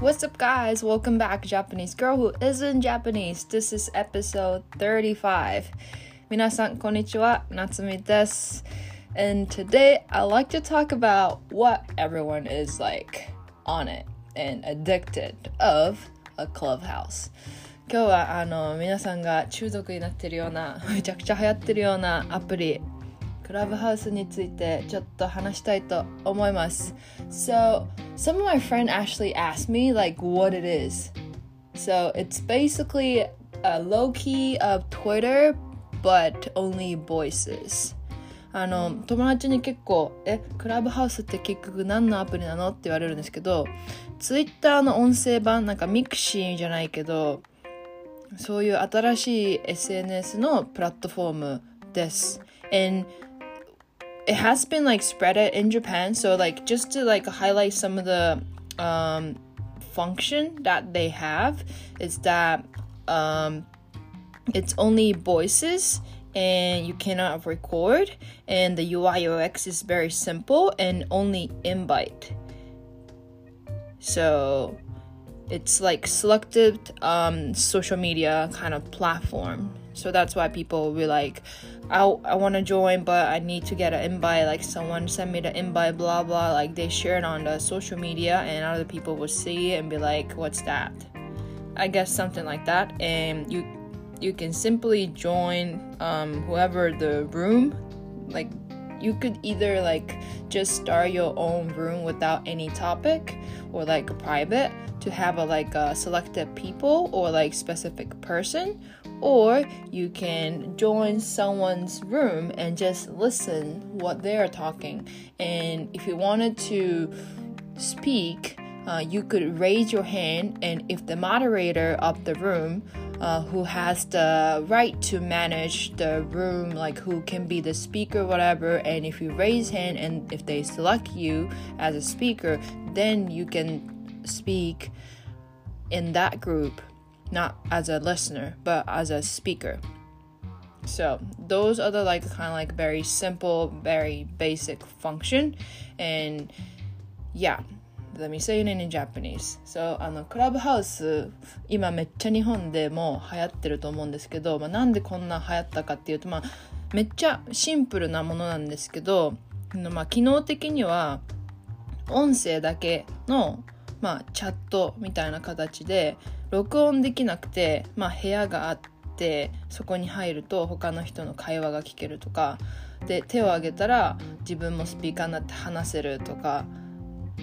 What's up, guys? Welcome back, Japanese girl who isn't Japanese. This is episode 35. 皆さん、こんにちは。夏美です。And today, I like to talk about what everyone is like on it and addicted of a clubhouse. 今日はあの皆さんが中毒になってるようなめちゃくちゃ流行ってるようなアプリ クラブハウスについてちょっと話したいと思います。So, some of my friend actually asked me like what it is. So, it's basically a low key of Twitter, but only voices. あの友達に結構「えクラブハウスって結局何のアプリなの?」って言われるんですけど Twitter の音声版なんかミクシーじゃないけどそういう新しい SNS のプラットフォームです。And it has been like spread it in Japan. So like just to like highlight some of the um, function that they have is that um, it's only voices and you cannot record and the UI UX is very simple and only invite. So it's like selected um, social media kind of platform. So that's why people will like, I, I want to join, but I need to get an invite. Like someone send me the invite, blah blah. Like they share it on the social media, and other people will see it and be like, "What's that?" I guess something like that. And you you can simply join um, whoever the room like you could either like just start your own room without any topic or like private to have a like a selected people or like specific person or you can join someone's room and just listen what they're talking. And if you wanted to speak uh, you could raise your hand and if the moderator of the room uh, who has the right to manage the room like who can be the speaker whatever. And if you raise hand and if they select you as a speaker then you can speak in that group not as a listener but as a speaker. So those are the like kind of like very simple very basic function. And yeah Let me say it in Japanese. So, あの、クラブハウス、今めっちゃ日本でも流行ってると思うんですけど、まあ、なんでこんな流行ったかっていうと、まあ、めっちゃシンプルなものなんですけど、まあ、機能的には、音声だけの、まあ、チャットみたいな形で、録音できなくて、まあ、部屋があって、そこに入ると他の人の会話が聞けるとか、で、手を挙げたら自分もスピーカーになって話せるとか、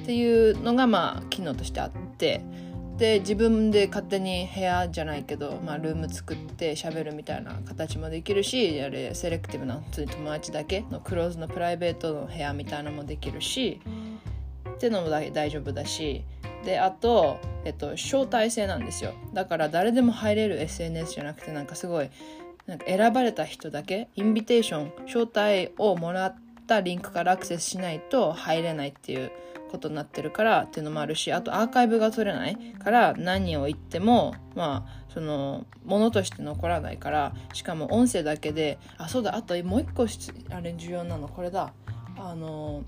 っていうのがまあ機能としてあってで自分で勝手に部屋じゃないけど、まあ、ルーム作って喋るみたいな形もできるしあれセレクティブな普通に友達だけのクローズのプライベートの部屋みたいなのもできるしっていうのも大丈夫だしであと、えっと、招待制なんですよ。だから誰でも入れる SNS じゃなくてなんかすごいなんか選ばれた人だけインビテーション招待をもらってたリンクからアクセスしないと入れないっていうことになってるからっていうのもあるしあとアーカイブが取れないから何を言ってもまあそのものとして残らないからしかも音声だけであそうだあともう一個あれ重要なのこれだ。あの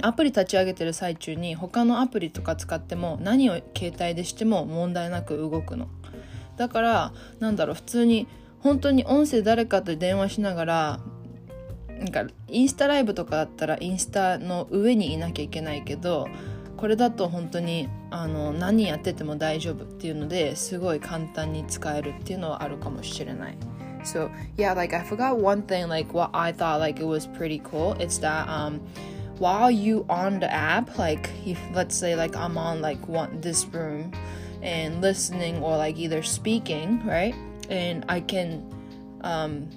アプリ立ち上げてる最中に他のアプリとか使っても何を携帯でしても問題なく動くの。だからなんだろう普通に本当に音声誰かと電話しながらなんかインスタライブとかだったらインスタの上にいなきゃいけないけどこれだと本当にあの何やってても大丈夫っていうのですごい簡単に使えるっていうのはあるかもしれない。So yeah, like I forgot one thing, like what I thought like it was pretty cool. It's that um while you on the app, like if let's say like I'm on like one this room and listening or like either speaking, right? And I can um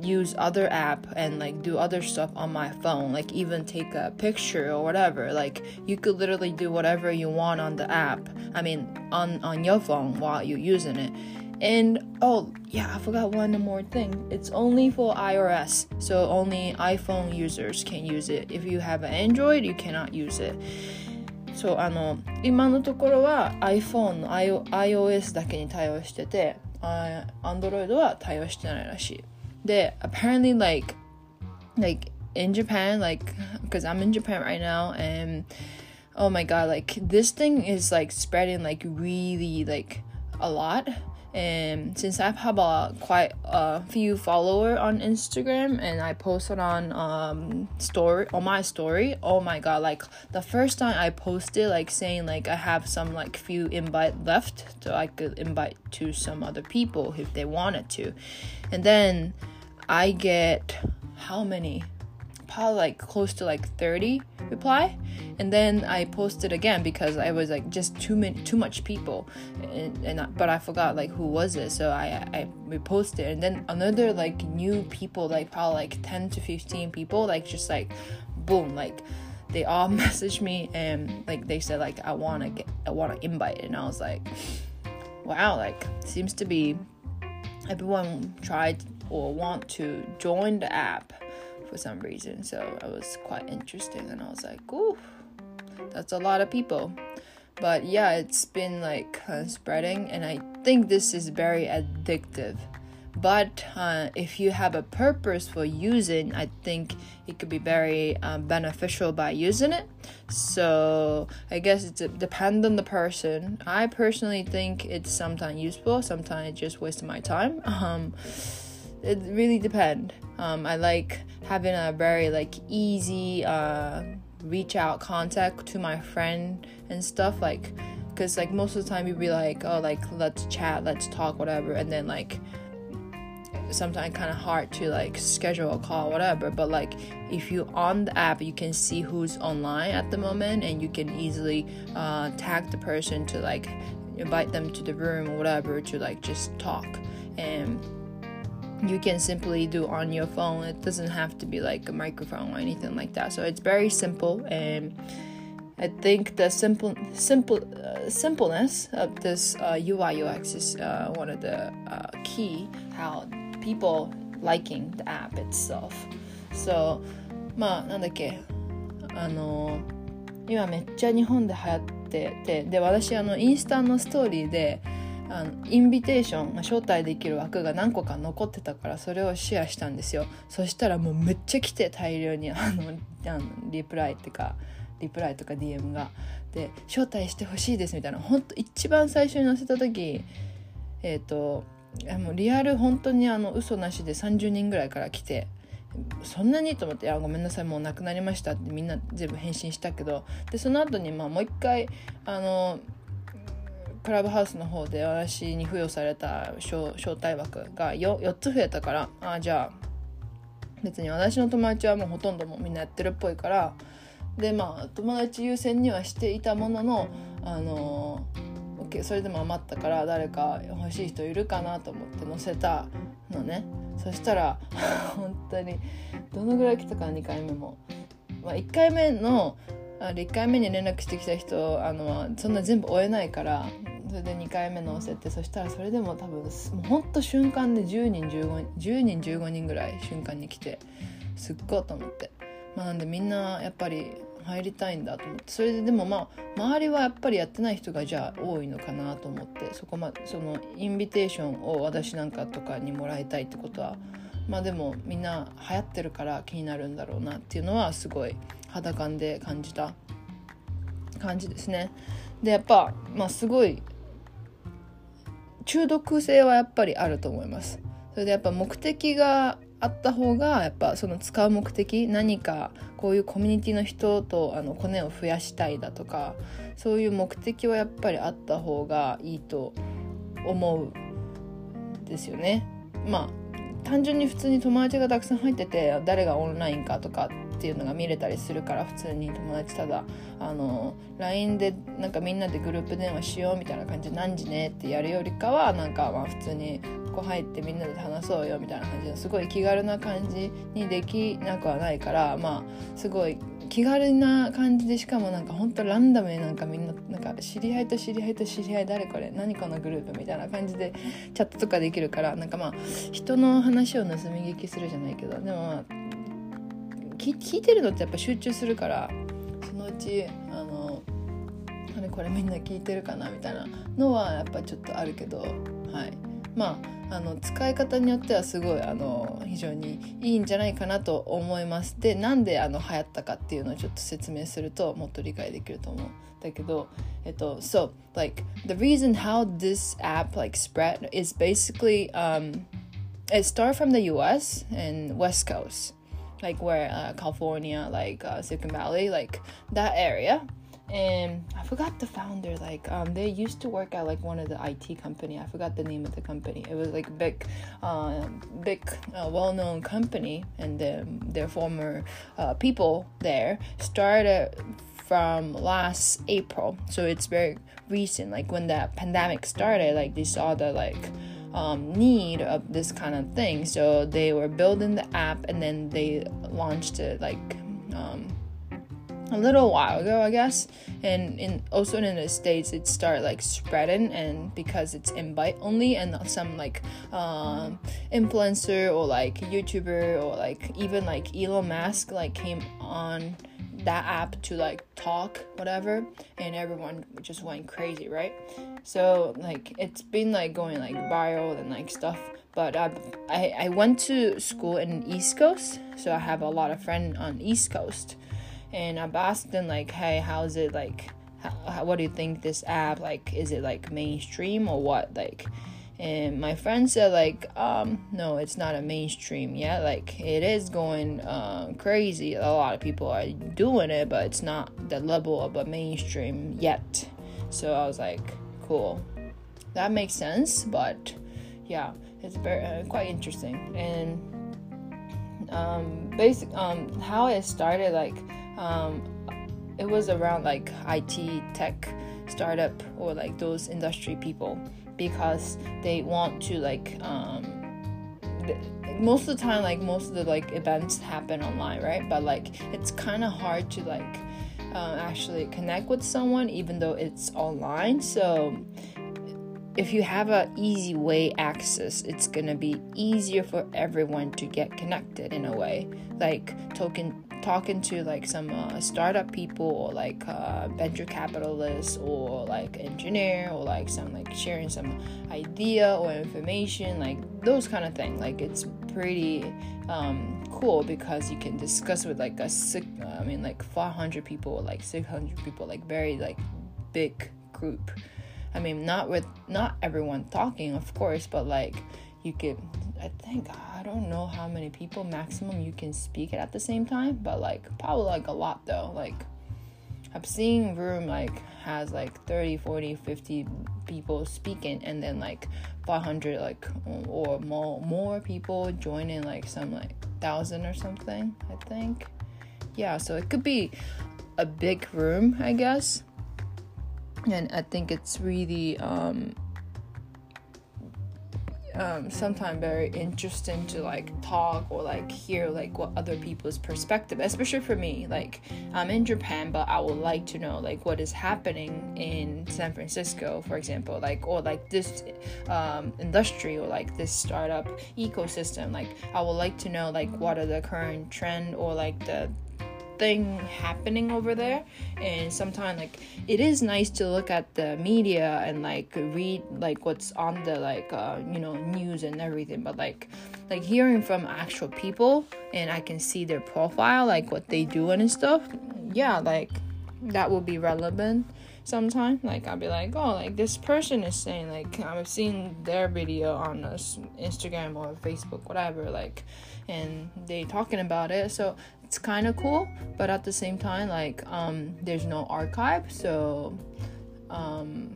use other app and like do other stuff on my phone like even take a picture or whatever like you could literally do whatever you want on the app i mean on on your phone while you're using it and oh yeah i forgot one more thing it's only for ios so only iphone users can use it if you have an android you cannot use it そうあの今のところは iPhone の iOS だけに対応してて Android は対応してないらしい で apparently like like in Japan like because I'm in Japan right now and oh my god like this thing is like spreading like really like a lot and since I have a quite a few follower on Instagram and I posted on um story on my story oh my god like the first time I posted like saying like I have some like few invite left so I could invite to some other people if they wanted to. And then I get how many probably like close to like 30 reply. And then i posted again because i was like just too many too much people. And, and I, but i forgot like who was it. So i i reposted. And then another like new people like probably like 10 to 15 people like just like boom like they all messaged me and like they said like i want to get i want to invite. And i was like wow like seems to be everyone tried or want to join the app for some reason. So it was quite interesting, and I was like, "Ooh, that's a lot of people." But yeah, it's been like spreading, and I think this is very addictive. But uh, if you have a purpose for using, I think it could be very uh, beneficial by using it. So I guess it depends on the person. I personally think it's sometimes useful, sometimes it just wastes my time. Um, it really depend. Um, I like having a very like easy uh, reach out contact to my friend and stuff like because like most of the time you'd be like oh like let's chat let's talk whatever and then like sometimes kind of hard to like schedule a call whatever but like if you on the app you can see who's online at the moment and you can easily uh, tag the person to like invite them to the room or whatever to like just talk and you can simply do on your phone it doesn't have to be like a microphone or anything like that so it's very simple and i think the simple simple uh, simpleness of this uh, ui ux is uh, one of the uh, key how people liking the app itself so まあなんだっけあの今めっちゃ日本で流行っててで私あのインスタのストーリーで あのインビテーション、まあ、招待できる枠が何個か残ってたからそれをシェアしたんですよ。そしたらもうめっちゃ来て大量にあの あのリプライってかリプライとか DM が。で招待してほしいですみたいな。ほんと一番最初に載せた時えっ、ー、ともうリアル本当にあの嘘なしで30人ぐらいから来てそんなにと思って「いやごめんなさいもうなくなりました」ってみんな全部返信したけどでその後にまあもう一回あのクラブハウスの方で私に付与された招待枠が 4, 4つ増えたから。あじゃあ別に私の友達はもうほとんどもみんなやってるっぽいから。でまあ友達優先にはしていたもののあのそれでも余ったから誰か欲しい人いるかなと思って載せたのね。そしたら 本当にどのぐらい来たか2回目も、まあ、1回目のあ1回目に連絡してきた人あのそんな全部追えないからそれで2回目のせてそしたらそれでも多分もうほんと瞬間で10人15人10人15人ぐらい瞬間に来てすっごいと思って、まあ、なんでみんなやっぱり入りたいんだと思って。それででもまあ周りはやっぱりやってない人がじゃあ多いのかなと思って。そこまそのインビテーションを私なんかとかにもらいたいってことはまあでもみんな流行ってるから気になるんだろうなっていうのはすごい肌感で感じた感じですね。でやっぱまあすごい中毒性はやっぱりあると思いますそれでやっぱ目的があった方がやっぱその使う目的何かこういうコミュニティの人とあのコネを増やしたいだとかそういう目的はやっぱりあった方がいいと思うんですよね。まあ単純に普通に友達がたくさん入ってて誰がオンラインかとかっていうのが見れたりするから普通に友達ただあの LINE でなんかみんなでグループ電話しようみたいな感じで何時ねってやるよりかはなんかまあ普通にここ入ってみんなで話そうよみたいな感じですごい気軽な感じにできなくはないからまあすごい気軽な感じでしかもなんかほんとランダムになんかみんななんか知り合いと知り合いと知り合い誰これ何このグループみたいな感じでチャットとかできるからなんかまあ人の話を盗み聞きするじゃないけどでもまあ聞いてるのってやっぱ集中するからそのうちあのあれこれみんな聞いてるかなみたいなのはやっぱちょっとあるけどはい。まああの使い方によってはすごいあの非常にいいんじゃないかなと思います。でなんであの流行ったかっていうのをちょっと説明するともっと理解できると思うだけどえっと so like the reason how this app like spread is basically um it started from the US and West Coast. Like where uh, California like uh, Silicon Valley like that area and I forgot the founder. Like, um, they used to work at like one of the IT company. I forgot the name of the company. It was like big, uh, big, uh, well-known company, and then their former uh, people there started from last April. So it's very recent. Like when the pandemic started, like they saw the like um, need of this kind of thing. So they were building the app, and then they launched it like. Um, a little while ago, I guess. And in also in the states, it started like spreading, and because it's invite only, and some like um, influencer or like YouTuber or like even like Elon Musk like came on that app to like talk whatever and everyone just went crazy right so like it's been like going like viral and like stuff but I, I i went to school in east coast so i have a lot of friends on east coast and I've asked them like, hey, how's it like? How, what do you think this app like? Is it like mainstream or what? Like, and my friend said like, um, no, it's not a mainstream yet. Like, it is going um, crazy. A lot of people are doing it, but it's not the level of a mainstream yet. So I was like, cool, that makes sense. But yeah, it's very uh, quite interesting and um, basic um, how it started like um, it was around like IT tech startup or like those industry people because they want to like um, most of the time like most of the like events happen online right? But like it's kind of hard to like uh, actually connect with someone even though it's online. So if you have a easy way access it's gonna be easier for everyone to get connected in a way. Like talking talking to like some uh, startup people or like uh, venture capitalists or like engineer or like some like sharing some idea or information like those kind of thing. Like it's pretty um, cool because you can discuss with like a six i mean like 500 people or like 600 people like very like big group. I mean not with not everyone talking of course but like you could I think I don't know how many people maximum you can speak at the same time, but like probably like a lot though. Like I've seen room like has like 30, 40, 50 people speaking and then like 500 like or more more people joining like some like thousand or something, I think. Yeah, so it could be a big room, I guess. And I think it's really um um, sometimes very interesting to like talk or like hear like what other people's perspective especially for me like i'm in japan but i would like to know like what is happening in san francisco for example like or like this um, industry or like this startup ecosystem like i would like to know like what are the current trend or like the thing happening over there. And sometimes like it is nice to look at the media and like read like what's on the like uh, you know news and everything. But like like hearing from actual people and i can see their profile like what they do and stuff yeah like that will be relevant sometime. Like i'll be like oh like this person is saying like i've seen their video on instagram or facebook whatever like and they talking about it. So it's kind of cool but at the same time like um there's no archive so um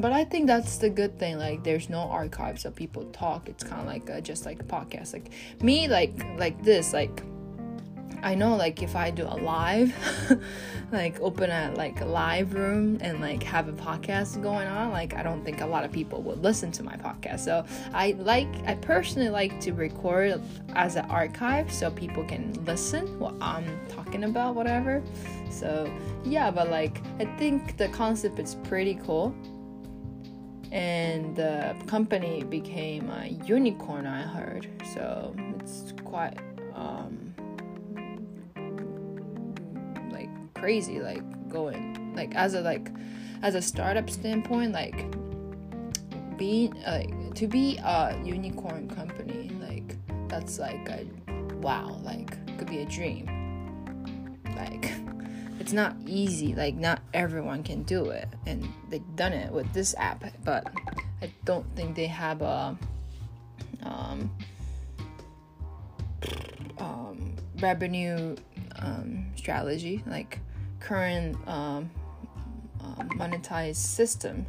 but I think that's the good thing. Like, there's no archives so people talk. It's kind of like a, just like a podcast. Like me, like like this, like I know like if I do a live, like open a like a live room and like have a podcast going on, like I don't think a lot of people would listen to my podcast. So I like I personally like to record as an archive so people can listen what I'm talking about, whatever. So yeah, but like I think the concept is pretty cool. And the company became a unicorn, I heard. So it's quite um, crazy like going like as a like as a startup standpoint like being like to be a unicorn company like that's like a wow like could be a dream. Like it's not easy like not everyone can do it and they've done it with this app but i don't think they have a um, um, revenue um, strategy like current um, uh, monetized system.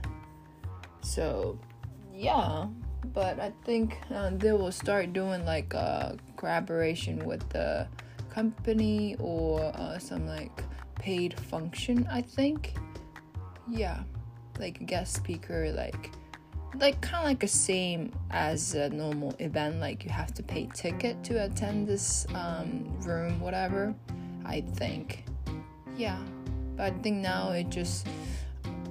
So yeah but i think uh, they will start doing like a collaboration with the company or uh, some like paid function i think. Yeah like guest speaker like like kind of like the same as a normal event like you have to pay ticket to attend this um, room whatever i think yeah but i think now it just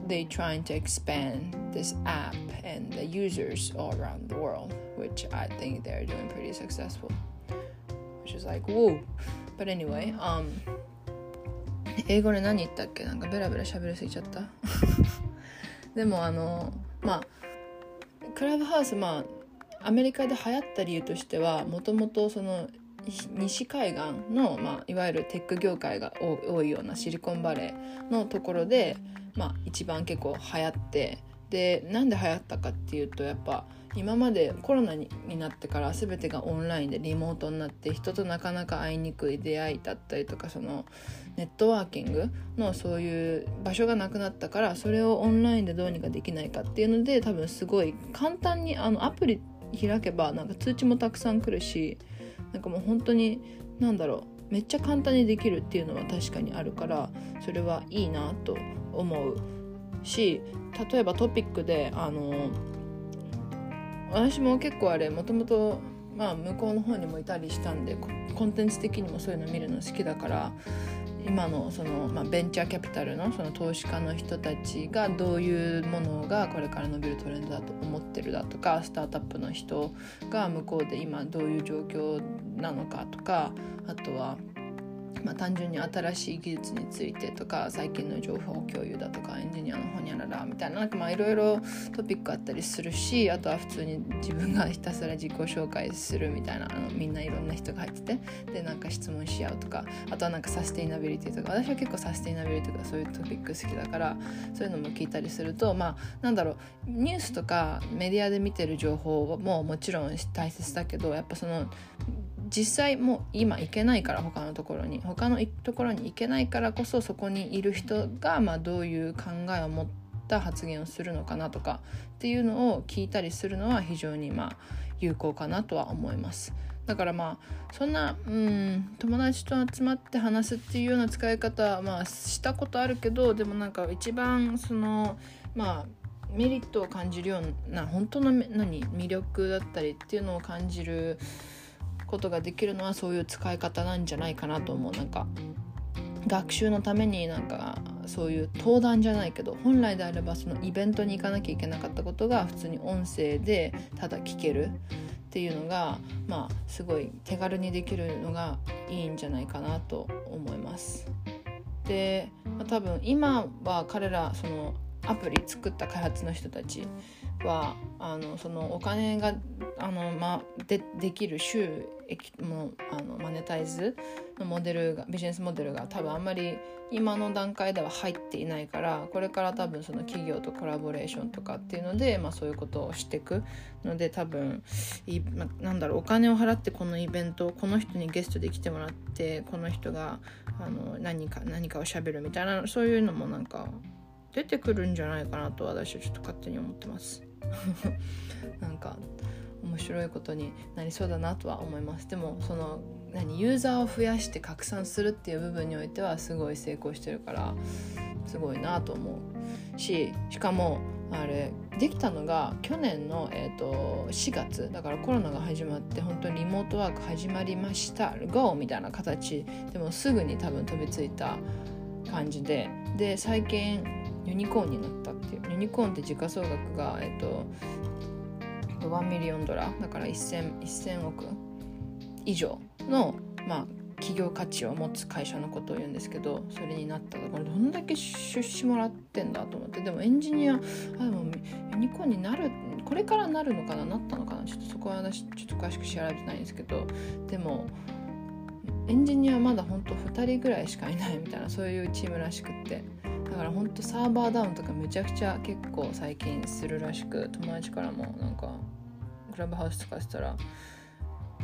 they trying to expand this app and the users all around the world which i think they're doing pretty successful which is like whoa but anyway um 英語で何言ったっけなんかベラベラ喋りすぎちゃったでもあのまあクラブハウスまあアメリカで流行った理由としてはもともとその西海岸の、まあ、いわゆるテック業界が多いようなシリコンバレーのところで、まあ、一番結構流行ってでなんで流行ったかっていうとやっぱ今までコロナになってから全てがオンラインでリモートになって人となかなか会いにくい出会いだったりとかそのネットワーキングのそういう場所がなくなったからそれをオンラインでどうにかできないかっていうので多分すごい簡単にあのアプリ開けばなんか通知もたくさん来るしなんかもう本当に何だろうめっちゃ簡単にできるっていうのは確かにあるからそれはいいなと思うし例えばトピックであの私も結構あれもともとまあ向こうの方にもいたりしたんでコンテンツ的にもそういうの見るの好きだから今のその、まあ、ベンチャーキャピタルのその投資家の人たちがどういうものがこれから伸びるトレンドだと思ってるだとかスタートアップの人が向こうで今どういう状況なのかとかあとはまあ、単純に新しい技術についてとか最近の情報共有だとかエンジニアのほにゃららみたいななんかまあいろいろトピックあったりするしあとは普通に自分がひたすら自己紹介するみたいなあのみんないろんな人が入っててでなんか質問し合うとかあとはなんかサステイナビリティとか私は結構サステイナビリティとかそういうトピック好きだからそういうのも聞いたりするとまあなんだろうニュースとかメディアで見てる情報ももちろん大切だけどやっぱその実際もう今行けないから他のところに他のところに行けないからこそそこにいる人がまあどういう考えを持った発言をするのかなとかっていうのを聞いたりするのは非常にまあ有効かなとは思います。だからまあそんなうん友達と集まって話すっていうような使い方はまあしたことあるけどでもなんか一番そのまあメリットを感じるような本当の何魅力だったりっていうのを感じることができるのはそういう使い方なんじゃないかなと思うなんか学習のためになんかそういう登壇じゃないけど本来であればそのイベントに行かなきゃいけなかったことが普通に音声でただ聞けるっていうのがまあすごい手軽にできるのがいいんじゃないかなと思います。で、まあ、多分今は彼らそのアプリ作った開発の人たちはあのそのお金があの、までできる収益もあのマネタイズのモデルがビジネスモデルが多分あんまり今の段階では入っていないからこれから多分その企業とコラボレーションとかっていうので、まあ、そういうことをしていくので多分い、まなんだろうお金を払ってこのイベントこの人にゲストで来てもらってこの人があの何か何かをしゃべるみたいなそういうのもなんか出てくるんじゃないかなと私はちょっと勝手に思ってます。なんか面白いことになりそうだなとは思いますでもその何ユーザーを増やして拡散するっていう部分においてはすごい成功してるからすごいなと思うししかもあれできたのが去年の、えーと、4月だからコロナが始まって本当にリモートワーク始まりました GO! みたいな形でもすぐに多分飛びついた感じでで最近ユニコーンになったっていう。ユニコーンって時価総額が、えっと、1ミリオンドラだから 1000, 億以上の、まあ、企業価値を持つ会社のことを言うんですけどそれになったらどんだけ出資もらってんだと思って。でもエンジニアあでもユニコーンになるこれからなるのかな？なったのかな？ちょっとそこは私ちょっと詳しく調べてないんですけど。でもエンジニアまだほんと2人ぐらいしかいないみたいなそういうチームらしくって。からほんとサーバーダウンとかめちゃくちゃ結構最近するらしく友達からもなんかクラブハウスとかしたら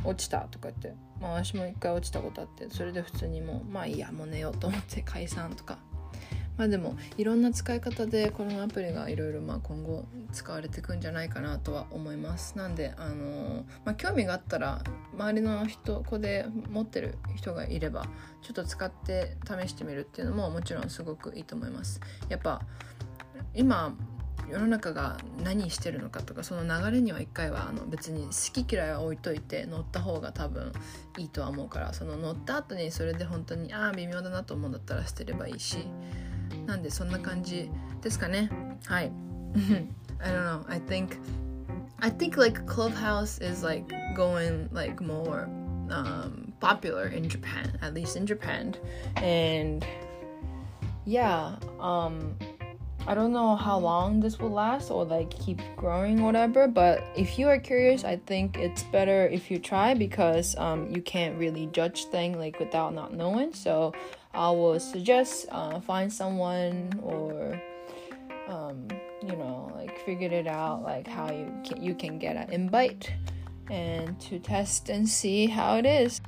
落ちたとか言って、まあ、私も一回落ちたことあってそれで普通にもうまあいいやもう寝ようと思って解散とかまあでもいろんな使い方でこのアプリがいろいろまあ今後使われていくんじゃないかなとは思います。なんであのまあ、興味があったら周りの人子で持ってる人がいればちょっと使って試してみるっていうのももちろんすごくいいと思います。やっぱ今世の中が何してるのかとかその流れには一回はあの別に好き嫌いは置いといて乗った方が多分いいとは思うからその乗った後にそれで本当にああ微妙だなと思うんだったら捨てればいいしなんでそんな感じですかねはい I don't know I think I think like Clubhouse is like going like more um, popular in Japan at least in Japan and yeah um I don't know how long this will last or like keep growing whatever but if you are curious I think it's better if you try because um, you can't really judge things like without not knowing so I will suggest uh, find someone or um, you know like figure it out like how you can you can get an invite and to test and see how it is